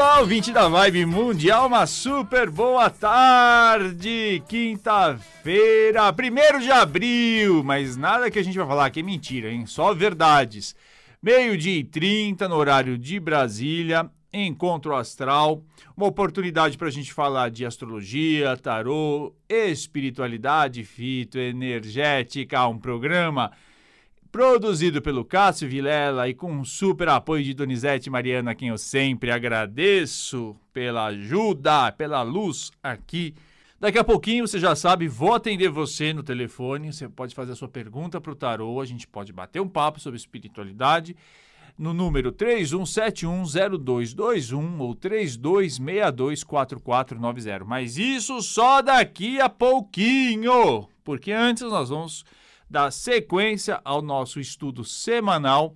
Olá, ouvinte da Vibe Mundial, uma super boa tarde, quinta-feira, 1 de abril, mas nada que a gente vai falar aqui é mentira, hein? Só verdades. Meio-dia e 30 no horário de Brasília, Encontro Astral, uma oportunidade para a gente falar de astrologia, tarô, espiritualidade fitoenergética, um programa produzido pelo Cássio Vilela e com um super apoio de Donizete Mariana, a quem eu sempre agradeço pela ajuda, pela luz aqui. Daqui a pouquinho, você já sabe, vou atender você no telefone, você pode fazer a sua pergunta para o tarô, a gente pode bater um papo sobre espiritualidade no número 31710221 ou 32624490. Mas isso só daqui a pouquinho, porque antes nós vamos dar sequência ao nosso estudo semanal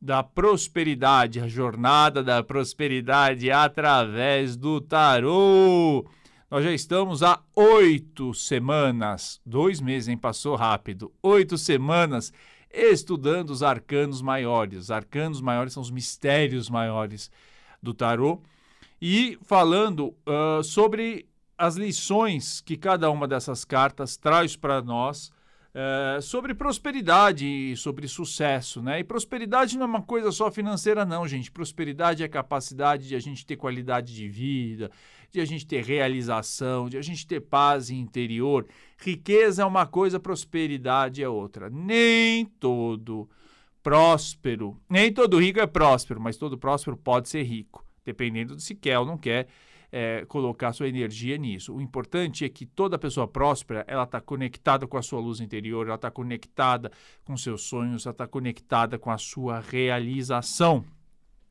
da prosperidade, a jornada da prosperidade através do tarô. Nós já estamos há oito semanas, dois meses, hein? Passou rápido. Oito semanas estudando os arcanos maiores. Os arcanos maiores são os mistérios maiores do tarô. E falando uh, sobre as lições que cada uma dessas cartas traz para nós é, sobre prosperidade e sobre sucesso, né? E prosperidade não é uma coisa só financeira, não, gente. Prosperidade é a capacidade de a gente ter qualidade de vida, de a gente ter realização, de a gente ter paz interior. Riqueza é uma coisa, prosperidade é outra. Nem todo próspero, nem todo rico é próspero, mas todo próspero pode ser rico, dependendo de se quer ou não quer é, colocar sua energia nisso. O importante é que toda pessoa próspera, ela está conectada com a sua luz interior, ela está conectada com seus sonhos, ela está conectada com a sua realização.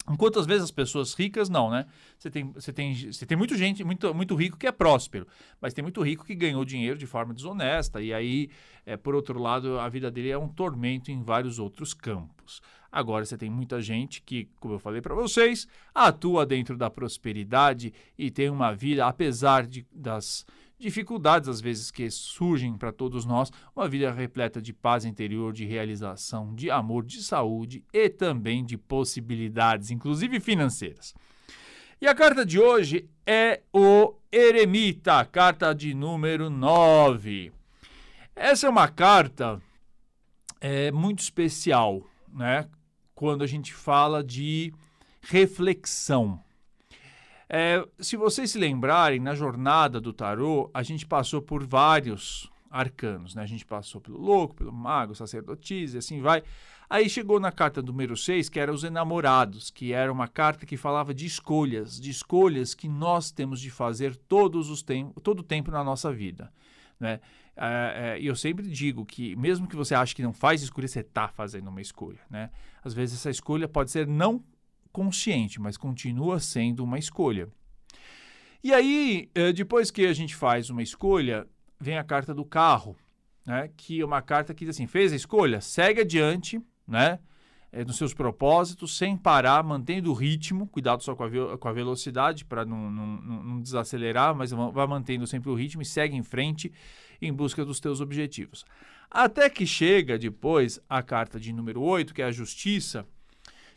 Enquanto às vezes as pessoas ricas não, né? Você tem, você tem, você tem muita gente, muito, muito rico que é próspero, mas tem muito rico que ganhou dinheiro de forma desonesta, e aí, é, por outro lado, a vida dele é um tormento em vários outros campos. Agora você tem muita gente que, como eu falei para vocês, atua dentro da prosperidade e tem uma vida, apesar de, das dificuldades às vezes que surgem para todos nós, uma vida repleta de paz interior, de realização, de amor, de saúde e também de possibilidades, inclusive financeiras. E a carta de hoje é o Eremita, carta de número 9. Essa é uma carta é, muito especial, né? Quando a gente fala de reflexão. É, se vocês se lembrarem, na jornada do tarô, a gente passou por vários arcanos, né? A gente passou pelo louco, pelo mago, sacerdotisa e assim vai. Aí chegou na carta número 6, que era os enamorados, que era uma carta que falava de escolhas, de escolhas que nós temos de fazer todos os tem todo o tempo na nossa vida. Né? É, é, eu sempre digo que, mesmo que você ache que não faz escolha, você está fazendo uma escolha. Né? Às vezes, essa escolha pode ser não consciente, mas continua sendo uma escolha. E aí, é, depois que a gente faz uma escolha, vem a carta do carro, né? que é uma carta que diz assim: fez a escolha, segue adiante, né? É, nos seus propósitos, sem parar, mantendo o ritmo, cuidado só com a, com a velocidade para não, não, não, desacelerar, mas vai mantendo sempre o ritmo e segue em frente em busca dos teus objetivos. Até que chega depois a carta de número 8, que é a justiça,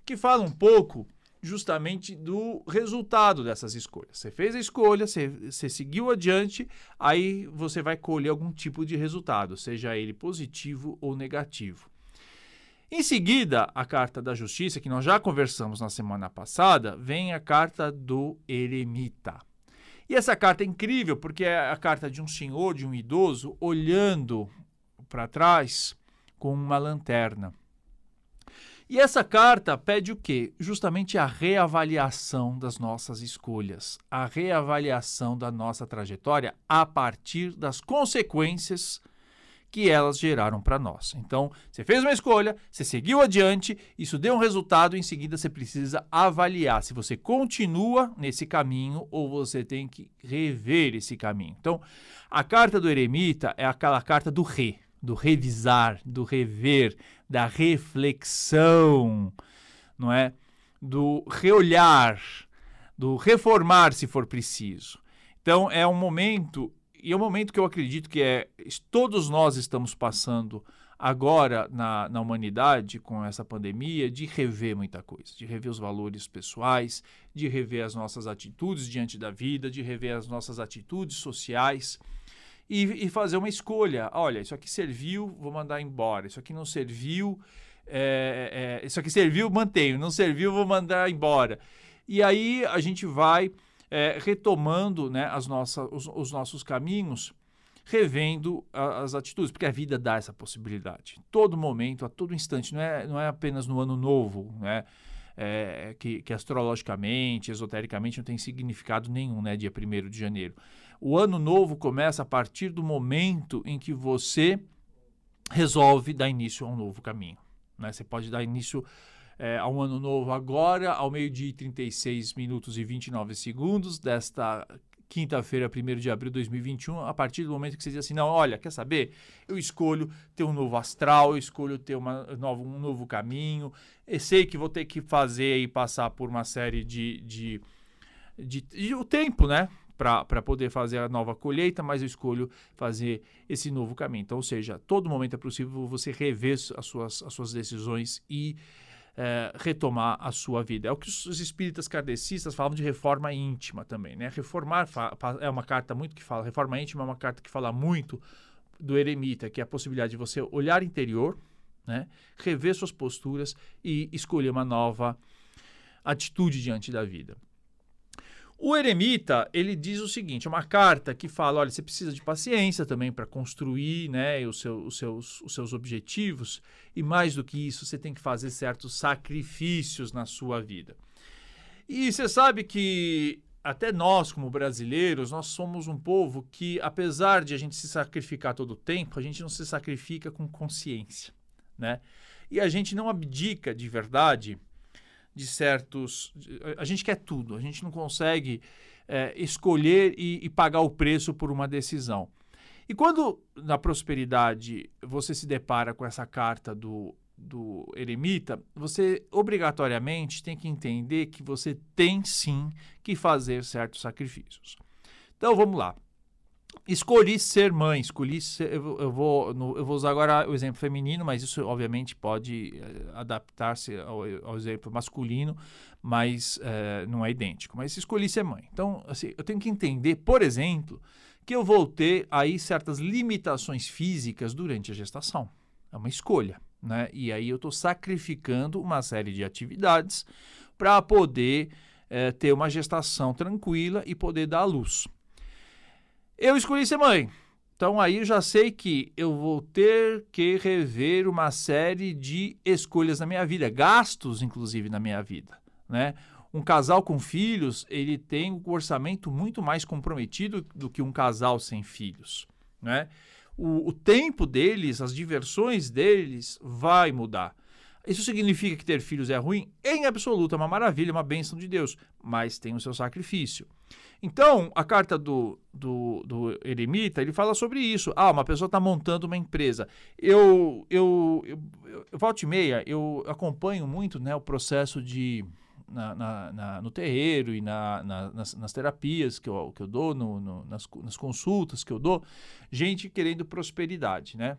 que fala um pouco justamente do resultado dessas escolhas. Você fez a escolha, você, você, seguiu adiante, aí você vai colher algum tipo de resultado, seja ele positivo ou negativo. Em seguida, a carta da justiça, que nós já conversamos na semana passada, vem a carta do eremita. E essa carta é incrível porque é a carta de um senhor, de um idoso, olhando para trás com uma lanterna. E essa carta pede o quê? Justamente a reavaliação das nossas escolhas, a reavaliação da nossa trajetória a partir das consequências que elas geraram para nós. Então, você fez uma escolha, você seguiu adiante, isso deu um resultado, em seguida você precisa avaliar se você continua nesse caminho ou você tem que rever esse caminho. Então, a carta do eremita é aquela carta do re, do revisar, do rever, da reflexão, não é? Do reolhar, do reformar se for preciso. Então, é um momento e é um momento que eu acredito que é todos nós estamos passando agora na, na humanidade, com essa pandemia, de rever muita coisa, de rever os valores pessoais, de rever as nossas atitudes diante da vida, de rever as nossas atitudes sociais. E, e fazer uma escolha. Olha, isso aqui serviu, vou mandar embora. Isso aqui não serviu, é, é, isso aqui serviu, mantenho. Não serviu, vou mandar embora. E aí a gente vai é, retomando né, as nossas, os, os nossos caminhos revendo a, as atitudes, porque a vida dá essa possibilidade. Todo momento, a todo instante, não é, não é apenas no ano novo, né? É, que, que, astrologicamente, esotericamente, não tem significado nenhum, né? Dia 1 de janeiro. O ano novo começa a partir do momento em que você resolve dar início a um novo caminho. Né? Você pode dar início é, a um ano novo agora, ao meio-dia e 36 minutos e 29 segundos desta quinta-feira, 1 de abril de 2021, a partir do momento que você diz assim, não, olha, quer saber? Eu escolho ter um novo astral, eu escolho ter uma, novo, um novo caminho, eu sei que vou ter que fazer e passar por uma série de, de, de, de o tempo, né? Para poder fazer a nova colheita, mas eu escolho fazer esse novo caminho. Então, ou seja, todo momento é possível você rever as suas, as suas decisões e é, retomar a sua vida. É o que os espíritas kardecistas falam de reforma íntima também. Né? Reformar é uma carta muito que fala, reforma íntima é uma carta que fala muito do eremita, que é a possibilidade de você olhar interior, né? rever suas posturas e escolher uma nova atitude diante da vida. O eremita, ele diz o seguinte, é uma carta que fala, olha, você precisa de paciência também para construir né, os, seu, os, seus, os seus objetivos e mais do que isso, você tem que fazer certos sacrifícios na sua vida. E você sabe que até nós, como brasileiros, nós somos um povo que, apesar de a gente se sacrificar todo o tempo, a gente não se sacrifica com consciência, né? E a gente não abdica de verdade de certos. A gente quer tudo, a gente não consegue é, escolher e, e pagar o preço por uma decisão. E quando na prosperidade você se depara com essa carta do, do eremita, você obrigatoriamente tem que entender que você tem sim que fazer certos sacrifícios. Então vamos lá. Escolhi ser mãe, escolhi ser, eu, vou, eu vou usar agora o exemplo feminino, mas isso obviamente pode eh, adaptar-se ao, ao, exemplo masculino, mas eh, não é idêntico. Mas escolhi ser mãe. Então, assim, eu tenho que entender, por exemplo, que eu vou ter aí certas limitações físicas durante a gestação. É uma escolha, né? E aí eu estou sacrificando uma série de atividades para poder eh, ter uma gestação tranquila e poder dar à luz. Eu escolhi ser mãe. Então aí eu já sei que eu vou ter que rever uma série de escolhas na minha vida, gastos inclusive na minha vida, né? Um casal com filhos, ele tem um orçamento muito mais comprometido do que um casal sem filhos, né? O, o tempo deles, as diversões deles vai mudar. Isso significa que ter filhos é ruim? Em absoluto, é uma maravilha, uma bênção de Deus, mas tem o seu sacrifício. Então, a carta do, do, do eremita, ele fala sobre isso. Ah, uma pessoa está montando uma empresa. Eu, eu, eu, eu, volta e meia, eu acompanho muito né, o processo de... Na, na, na, no terreiro e na, nas, nas, terapias que eu, que eu dou, no, no, nas, nas consultas que eu dou, gente querendo prosperidade, né?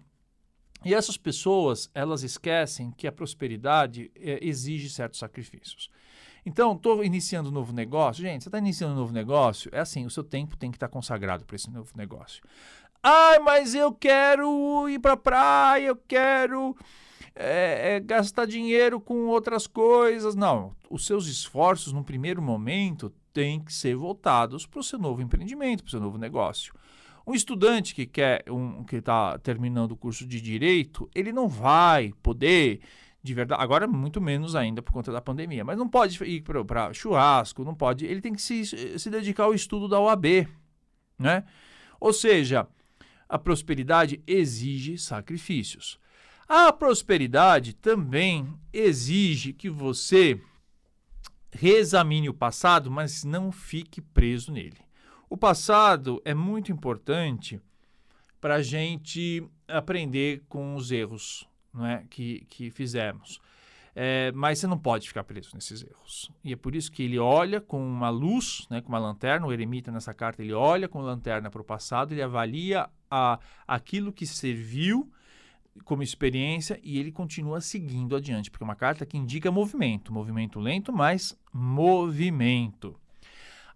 E essas pessoas, elas esquecem que a prosperidade é, exige certos sacrifícios. Então, estou iniciando um novo negócio. Gente, você está iniciando um novo negócio, é assim, o seu tempo tem que estar tá consagrado para esse novo negócio. Ai, mas eu quero ir para praia, eu quero é, é, gastar dinheiro com outras coisas. Não, os seus esforços, no primeiro momento, têm que ser voltados para o seu novo empreendimento, para o seu novo negócio. Um estudante que quer um, que está terminando o curso de direito, ele não vai poder de verdade. Agora, muito menos ainda por conta da pandemia. Mas não pode ir para churrasco, não pode. Ele tem que se, se dedicar ao estudo da OAB. Né? Ou seja, a prosperidade exige sacrifícios. A prosperidade também exige que você reexamine o passado, mas não fique preso nele. O passado é muito importante para a gente aprender com os erros não é, que, que fizemos. É, mas você não pode ficar preso nesses erros. E é por isso que ele olha com uma luz, né, com uma lanterna, o eremita nessa carta, ele olha com lanterna para o passado, ele avalia a, aquilo que serviu como experiência e ele continua seguindo adiante, porque é uma carta que indica movimento, movimento lento, mas movimento.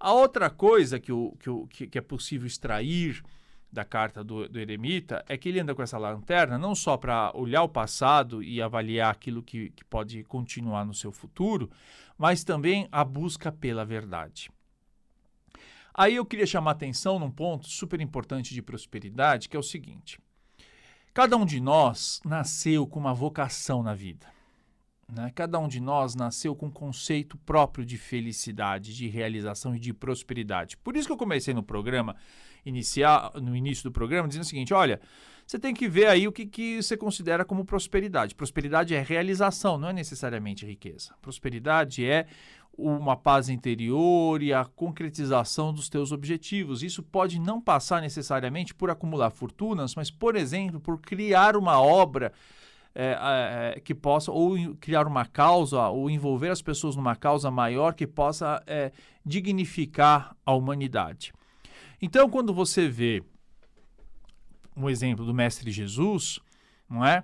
A outra coisa que, o, que, o, que, é possível extrair da carta do, do, eremita é que ele anda com essa lanterna não só para olhar o passado e avaliar aquilo que, que pode continuar no seu futuro, mas também a busca pela verdade. Aí eu queria chamar atenção num ponto super importante de prosperidade, que é o seguinte: cada um de nós nasceu com uma vocação na vida. Né? Cada um de nós nasceu com um conceito próprio de felicidade, de realização e de prosperidade. Por isso que eu comecei no programa, iniciar, no início do programa, dizendo o seguinte: olha, você tem que ver aí o que, que você considera como prosperidade. Prosperidade é realização, não é necessariamente riqueza. Prosperidade é uma paz interior e a concretização dos teus objetivos. Isso pode não passar necessariamente por acumular fortunas, mas, por exemplo, por criar uma obra é, é, que possa ou criar uma causa ou envolver as pessoas numa causa maior que possa é, dignificar a humanidade. Então, quando você vê um exemplo do Mestre Jesus, não é?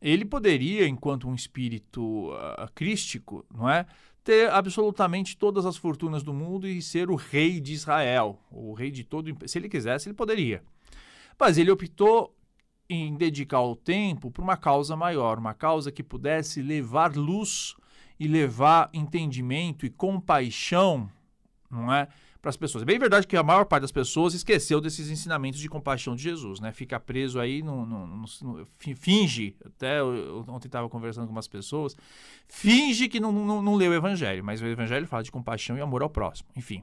Ele poderia, enquanto um espírito uh, crístico, não é, ter absolutamente todas as fortunas do mundo e ser o rei de Israel, o rei de todo. Se ele quisesse, ele poderia. Mas ele optou em dedicar o tempo para uma causa maior, uma causa que pudesse levar luz e levar entendimento e compaixão, não é? Para as pessoas. É bem verdade que a maior parte das pessoas esqueceu desses ensinamentos de compaixão de Jesus, né? Fica preso aí, no, no, no, finge, até eu, ontem estava conversando com umas pessoas, finge que não, não, não leu o Evangelho, mas o Evangelho fala de compaixão e amor ao próximo, enfim.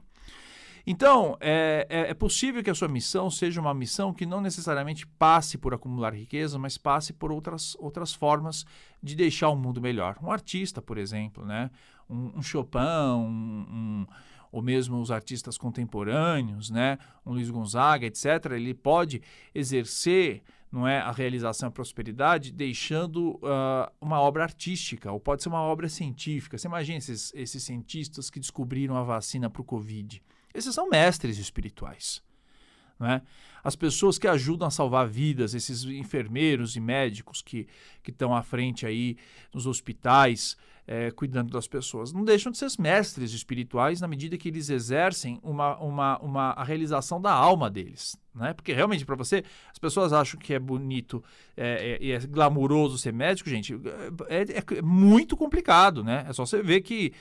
Então, é, é, é, possível que a sua missão seja uma missão que não necessariamente passe por acumular riqueza, mas passe por outras, outras formas de deixar o mundo melhor. Um artista, por exemplo, né? um, um Chopin, um, um, ou mesmo os artistas contemporâneos, né? um Luiz Gonzaga, etc., ele pode exercer não é a realização e a prosperidade, deixando uh, uma obra artística, ou pode ser uma obra científica. Você imagina esses, esses cientistas que descobriram a vacina para o Covid. Esses são mestres espirituais. Né? As pessoas que ajudam a salvar vidas, esses enfermeiros e médicos que estão à frente aí nos hospitais, é, cuidando das pessoas, não deixam de ser mestres espirituais na medida que eles exercem uma, uma, uma, a realização da alma deles. Né? Porque realmente, para você, as pessoas acham que é bonito é, é, é glamuroso ser médico, gente, é, é, é muito complicado. Né? É só você ver que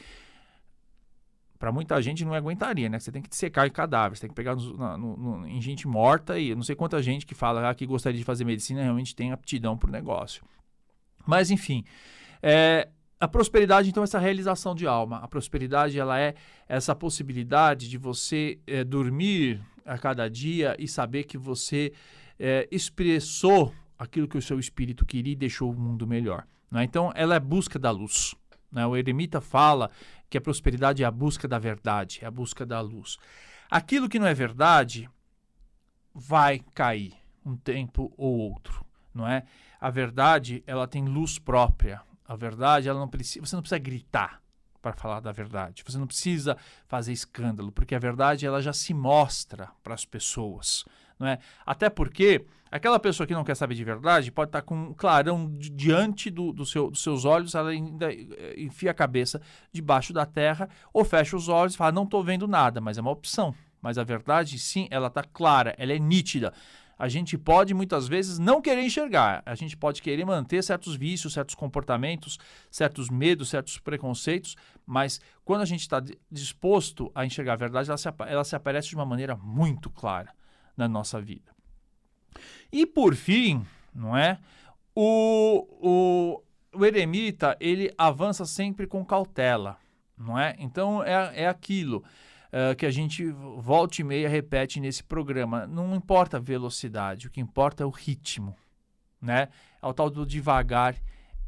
para muita gente não aguentaria, né? Você tem que secar em cadáveres, tem que pegar no, no, no, em gente morta e não sei quanta gente que fala ah, que gostaria de fazer medicina realmente tem aptidão para o negócio. Mas enfim, é, a prosperidade então é essa realização de alma. A prosperidade ela é essa possibilidade de você é, dormir a cada dia e saber que você é, expressou aquilo que o seu espírito queria e deixou o mundo melhor. Né? Então ela é busca da luz. Né? O eremita fala que a prosperidade é a busca da verdade, é a busca da luz. Aquilo que não é verdade vai cair um tempo ou outro, não é? A verdade, ela tem luz própria. A verdade, ela não precisa, você não precisa gritar para falar da verdade. Você não precisa fazer escândalo, porque a verdade ela já se mostra para as pessoas não é? Até porque aquela pessoa que não quer saber de verdade pode estar com um clarão diante do, do seu, dos seus olhos, ela ainda eh, enfia a cabeça debaixo da terra ou fecha os olhos e fala, não estou vendo nada, mas é uma opção. Mas a verdade, sim, ela está clara, ela é nítida. A gente pode muitas vezes não querer enxergar, a gente pode querer manter certos vícios, certos comportamentos, certos medos, certos preconceitos, mas quando a gente está disposto a enxergar a verdade, ela se, ela se aparece de uma maneira muito clara na nossa vida. E por fim, não é? O, o, o eremita ele avança sempre com cautela, não é? Então é, é aquilo uh, que a gente volta e meia repete nesse programa. Não importa a velocidade, o que importa é o ritmo, né? É o tal do devagar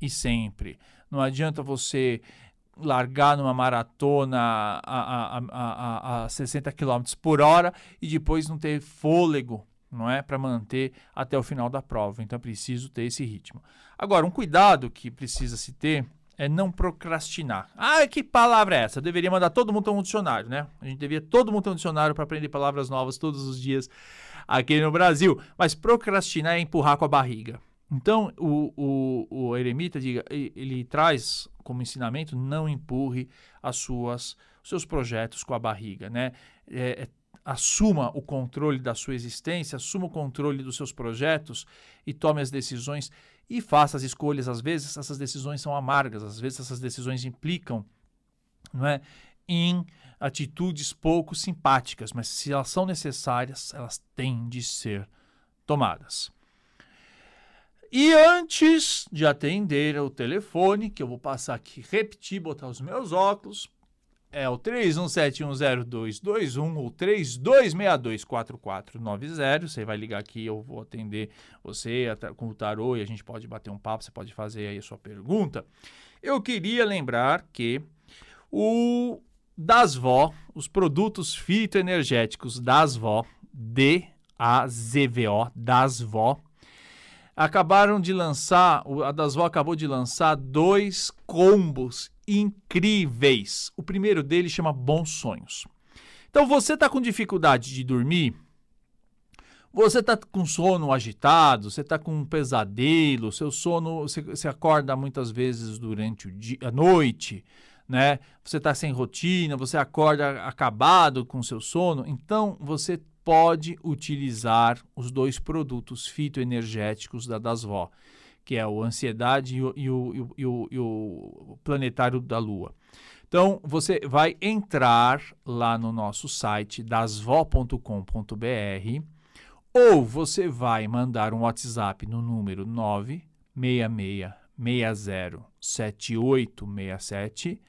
e sempre. Não adianta você largar numa maratona a, a, a, a 60 km por hora e depois não ter fôlego não é para manter até o final da prova. Então é preciso ter esse ritmo. Agora, um cuidado que precisa se ter é não procrastinar. Ah, que palavra é essa? Eu deveria mandar todo mundo ter um dicionário, né? A gente deveria todo mundo ter um dicionário para aprender palavras novas todos os dias aqui no Brasil. Mas procrastinar é empurrar com a barriga. Então, o, o, o eremita diga, ele traz como ensinamento: não empurre as suas, os seus projetos com a barriga, né? É, é, assuma o controle da sua existência, assuma o controle dos seus projetos e tome as decisões e faça as escolhas. Às vezes, essas decisões são amargas, às vezes, essas decisões implicam não é, em atitudes pouco simpáticas, mas se elas são necessárias, elas têm de ser tomadas. E antes de atender o telefone, que eu vou passar aqui, repetir, botar os meus óculos, é o 31710221 ou 32624490. Você vai ligar aqui, eu vou atender você com o tarô e a gente pode bater um papo, você pode fazer aí a sua pergunta. Eu queria lembrar que o Dasvó, os produtos fitoenergéticos Dasvó, D-A-Z-V-O, Dasvó, acabaram de lançar, a Dasvó acabou de lançar dois combos incríveis. O primeiro deles chama Bons Sonhos. Então você está com dificuldade de dormir, você está com sono agitado, você está com um pesadelo, seu sono, você, você acorda muitas vezes durante dia, a noite, né? Você está sem rotina, você acorda acabado com seu sono, então você pode utilizar os dois produtos fitoenergéticos da Dasvó que é o Ansiedade e o, e o, e o, e o Planetário da Lua. Então, você vai entrar lá no nosso site dasvó.com.br ou você vai mandar um WhatsApp no número 966607867.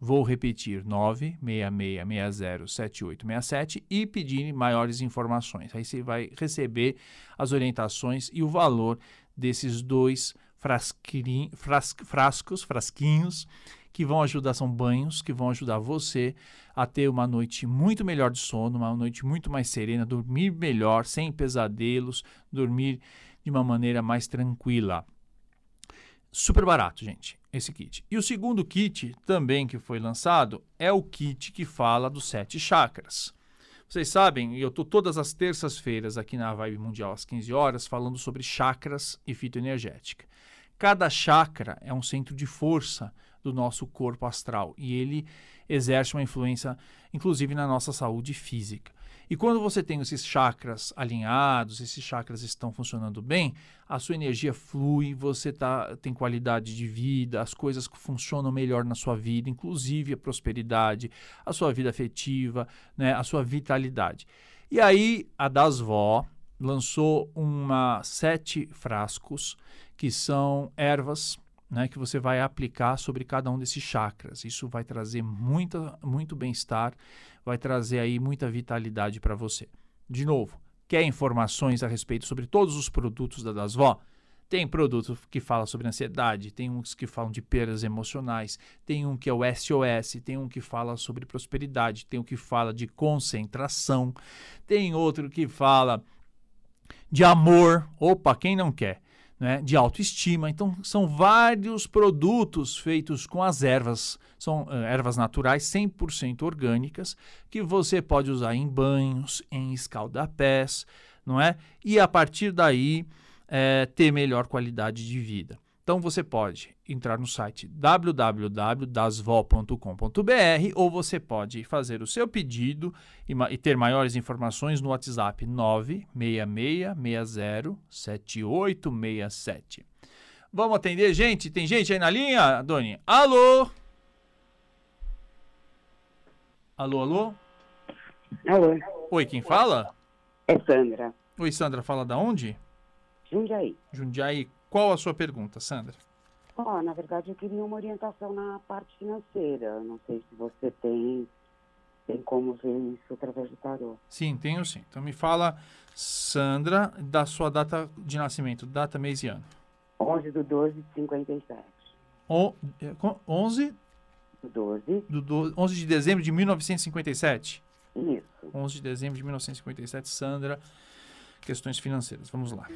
Vou repetir, 966607867 e pedir maiores informações. Aí você vai receber as orientações e o valor desses dois fras, frascos, frasquinhos, que vão ajudar, são banhos que vão ajudar você a ter uma noite muito melhor de sono, uma noite muito mais serena, dormir melhor, sem pesadelos, dormir de uma maneira mais tranquila. Super barato, gente, esse kit. E o segundo kit, também que foi lançado, é o kit que fala dos sete chakras. Vocês sabem, eu estou todas as terças-feiras aqui na Vibe Mundial às 15 horas falando sobre chakras e fitoenergética. Cada chakra é um centro de força do nosso corpo astral e ele exerce uma influência, inclusive, na nossa saúde física. E quando você tem esses chakras alinhados, esses chakras estão funcionando bem, a sua energia flui, você tá, tem qualidade de vida, as coisas funcionam melhor na sua vida, inclusive a prosperidade, a sua vida afetiva, né, a sua vitalidade. E aí a Dasvó lançou uma sete frascos que são ervas né, que você vai aplicar sobre cada um desses chakras. Isso vai trazer muita, muito bem-estar, vai trazer aí muita vitalidade para você. De novo, quer informações a respeito sobre todos os produtos da Dasvó? Tem produto que fala sobre ansiedade, tem uns que falam de perdas emocionais, tem um que é o SOS, tem um que fala sobre prosperidade, tem um que fala de concentração, tem outro que fala de amor. Opa, quem não quer? Né, de autoestima. Então, são vários produtos feitos com as ervas, são uh, ervas naturais 100% orgânicas, que você pode usar em banhos, em escaldapés, não é? E a partir daí é, ter melhor qualidade de vida. Então você pode entrar no site www.dasvol.com.br ou você pode fazer o seu pedido e, e ter maiores informações no WhatsApp 966607867. Vamos atender, gente? Tem gente aí na linha, Doni? Alô? Alô, alô? Alô. Oi, quem fala? É Sandra. Oi, Sandra, fala da onde? Jundiaí. Jundiaí. Qual a sua pergunta, Sandra? Oh, na verdade, eu queria uma orientação na parte financeira. Não sei se você tem, tem como ver isso através do tarô. Sim, tenho sim. Então me fala, Sandra, da sua data de nascimento, data, mês e ano. 11 do 12 de 57. O, 11 é, do 12. Do 12, 11 de dezembro de 1957? Isso. 11 de dezembro de 1957, Sandra, questões financeiras. Vamos lá.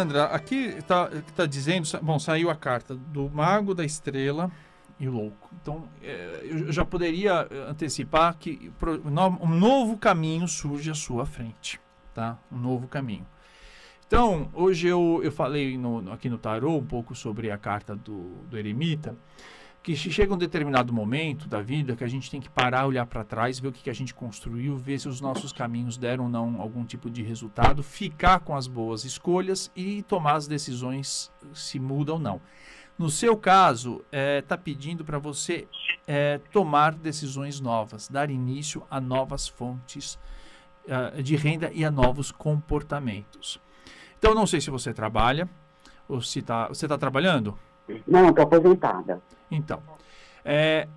Sandra, aqui está tá dizendo, bom, saiu a carta do Mago da Estrela e o Louco. Então, é, eu já poderia antecipar que um novo caminho surge à sua frente, tá? Um novo caminho. Então, hoje eu, eu falei no, aqui no Tarô um pouco sobre a carta do, do eremita, que chega um determinado momento da vida que a gente tem que parar, olhar para trás, ver o que, que a gente construiu, ver se os nossos caminhos deram ou não algum tipo de resultado, ficar com as boas escolhas e tomar as decisões se muda ou não. No seu caso, está é, tá pedindo para você é, tomar decisões novas, dar início a novas fontes uh, de renda e a novos comportamentos. Então, não sei se você trabalha ou se tá, você está trabalhando. Não, estou aposentada. Então, é,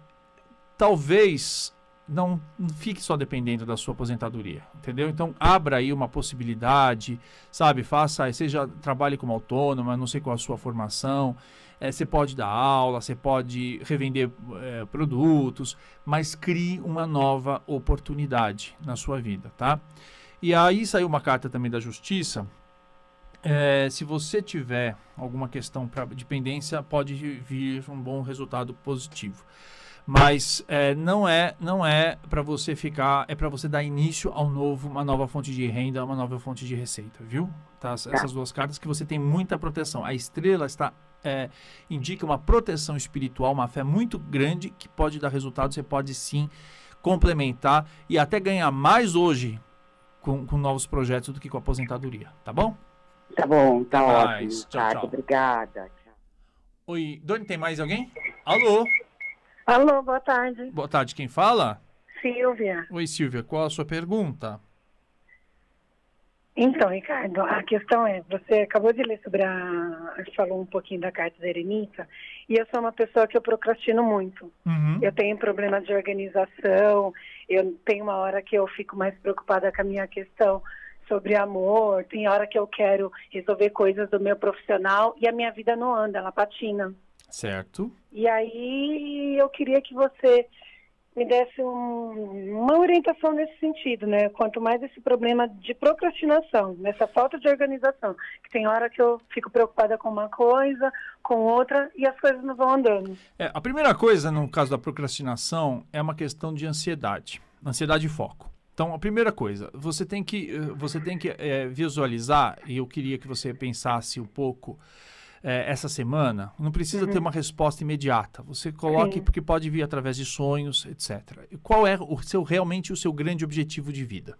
talvez não, fique só dependendo da sua aposentadoria, entendeu? Então, abra aí uma possibilidade, sabe? Faça, seja trabalhe como autônoma, não sei qual a sua formação, é, você pode dar aula, você pode revender é, produtos, mas crie uma nova oportunidade na sua vida, tá? E aí saiu uma carta também da Justiça é, se você tiver alguma questão para dependência, pode vir um bom resultado positivo. Mas é, não é não é para você ficar, é para você dar início ao novo, uma nova fonte de renda, uma nova fonte de receita, viu? Tá, tá. Essas duas cartas que você tem muita proteção. A estrela está é, indica uma proteção espiritual, uma fé muito grande que pode dar resultado. Você pode sim complementar e até ganhar mais hoje com, com novos projetos do que com a aposentadoria, tá bom? Tá bom, tá ótimo. Tchau, tá, tchau. Obrigada. Oi, Doni, tem mais alguém? Alô? Alô, boa tarde. Boa tarde, quem fala? Silvia. Oi, Silvia, qual a sua pergunta? Então, Ricardo, a questão é, você acabou de ler sobre a... falou um pouquinho da carta da eremita, e eu sou uma pessoa que eu procrastino muito. Uhum. Eu tenho problema de organização, eu tenho uma hora que eu fico mais preocupada com a minha questão sobre amor, tem hora que eu quero resolver coisas do meu profissional e a minha vida não anda, ela patina. Certo. E aí eu queria que você me desse um, uma orientação nesse sentido, né? Quanto mais esse problema de procrastinação, nessa falta de organização, que tem hora que eu fico preocupada com uma coisa, com outra e as coisas não vão andando. É, a primeira coisa no caso da procrastinação é uma questão de ansiedade, ansiedade e foco. Então, a primeira coisa, você tem que, eh, você tem que é, visualizar, e eu queria que você pensasse um pouco é, essa semana, não precisa uhum. ter uma resposta imediata. Você coloque, Sim. porque pode vir através de sonhos, etc. E qual é o seu, realmente o seu grande objetivo de vida?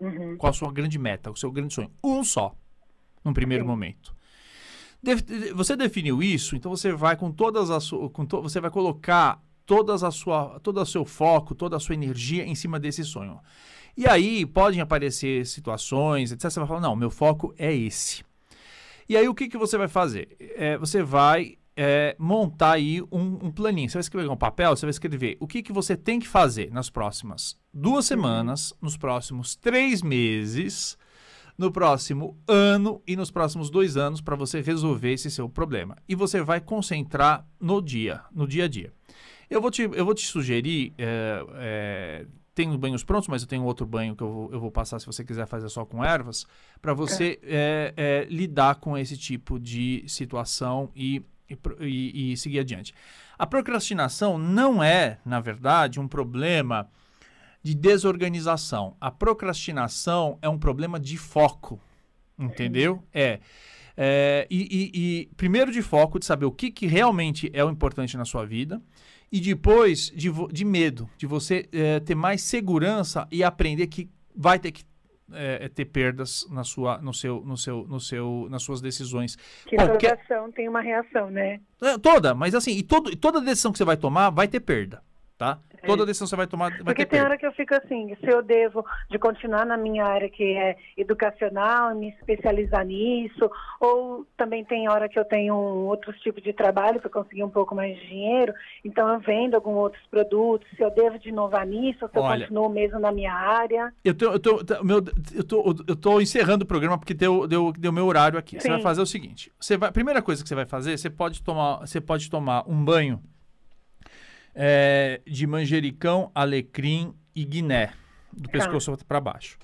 Uhum. Qual a sua grande meta, o seu grande sonho? Um só, num primeiro Sim. momento. De, você definiu isso, então você vai com todas as com to, você vai colocar todas a sua, todo o seu foco, toda a sua energia em cima desse sonho. E aí podem aparecer situações, etc. Você vai falar, não, meu foco é esse. E aí o que, que você vai fazer? É, você vai é, montar aí um, um, planinho. Você vai escrever um papel, você vai escrever o que, que você tem que fazer nas próximas duas semanas, nos próximos três meses, no próximo ano e nos próximos dois anos para você resolver esse seu problema. E você vai concentrar no dia, no dia a dia. Eu vou te, eu vou te sugerir é, é, tenho banhos prontos, mas eu tenho outro banho que eu vou, eu vou passar se você quiser fazer só com ervas, para você é. É, é, lidar com esse tipo de situação e, e, e, seguir adiante. A procrastinação não é, na verdade, um problema de desorganização. A procrastinação é um problema de foco, entendeu? É. é e, e, e, primeiro de foco, de saber o que, que realmente é o importante na sua vida e depois de, de medo, de você é, ter mais segurança e aprender que vai ter que é, ter perdas na sua, no seu, no seu, no seu, nas suas decisões. Que Qualquer... toda ação tem uma reação, né? É, toda, mas assim, e todo, toda decisão que você vai tomar vai ter perda tá? É. Toda decisão você vai tomar vai Porque tem hora que eu fico assim, se eu devo de continuar na minha área que é educacional, me especializar nisso, ou também tem hora que eu tenho outros tipos de trabalho para conseguir um pouco mais de dinheiro, então eu vendo alguns outros produtos, se eu devo de inovar nisso, ou se Olha, eu continuo mesmo na minha área. Eu tô, eu tô, tá, meu, eu tô, eu tô encerrando o programa porque deu, deu, deu meu horário aqui. Sim. Você vai fazer o seguinte, você vai, a primeira coisa que você vai fazer, você pode tomar, você pode tomar um banho é, de manjericão, alecrim e guiné, do tá. pescoço para baixo.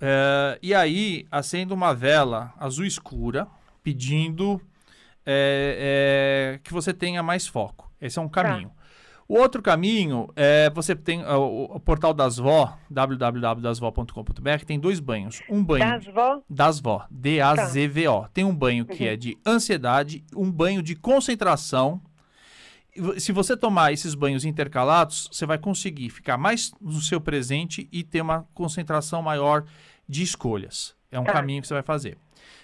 É, e aí, acenda uma vela azul escura, pedindo é, é, que você tenha mais foco. Esse é um tá. caminho. Tá. O outro caminho é você tem o, o portal das vó, www.dasvó.com.br, tem dois banhos. Um banho das vó, das vó, D A Z V O. Tem um banho que uhum. é de ansiedade, um banho de concentração. Se você tomar esses banhos intercalados, você vai conseguir ficar mais no seu presente e ter uma concentração maior de escolhas. É um tá. caminho que você vai fazer.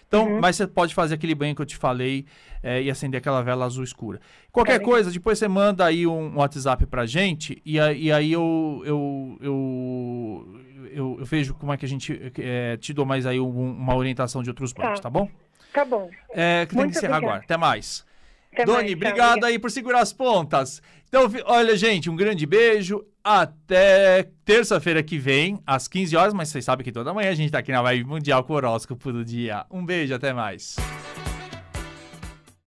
Então, uhum. mas você pode fazer aquele banho que eu te falei é, e acender aquela vela azul escura. Qualquer é. coisa, depois você manda aí um, um WhatsApp pra gente e, e aí eu, eu, eu, eu, eu, vejo como é que a gente é, te dou mais aí um, uma orientação de outros banhos, tá, tá bom? Tá bom. É, que tem que encerrar agora. Até mais. Até Doni, mais, obrigado aí por segurar as pontas. Então, olha, gente, um grande beijo. Até terça-feira que vem, às 15 horas, mas vocês sabem que toda manhã a gente tá aqui na Vibe Mundial com o horóscopo do dia. Um beijo, até mais.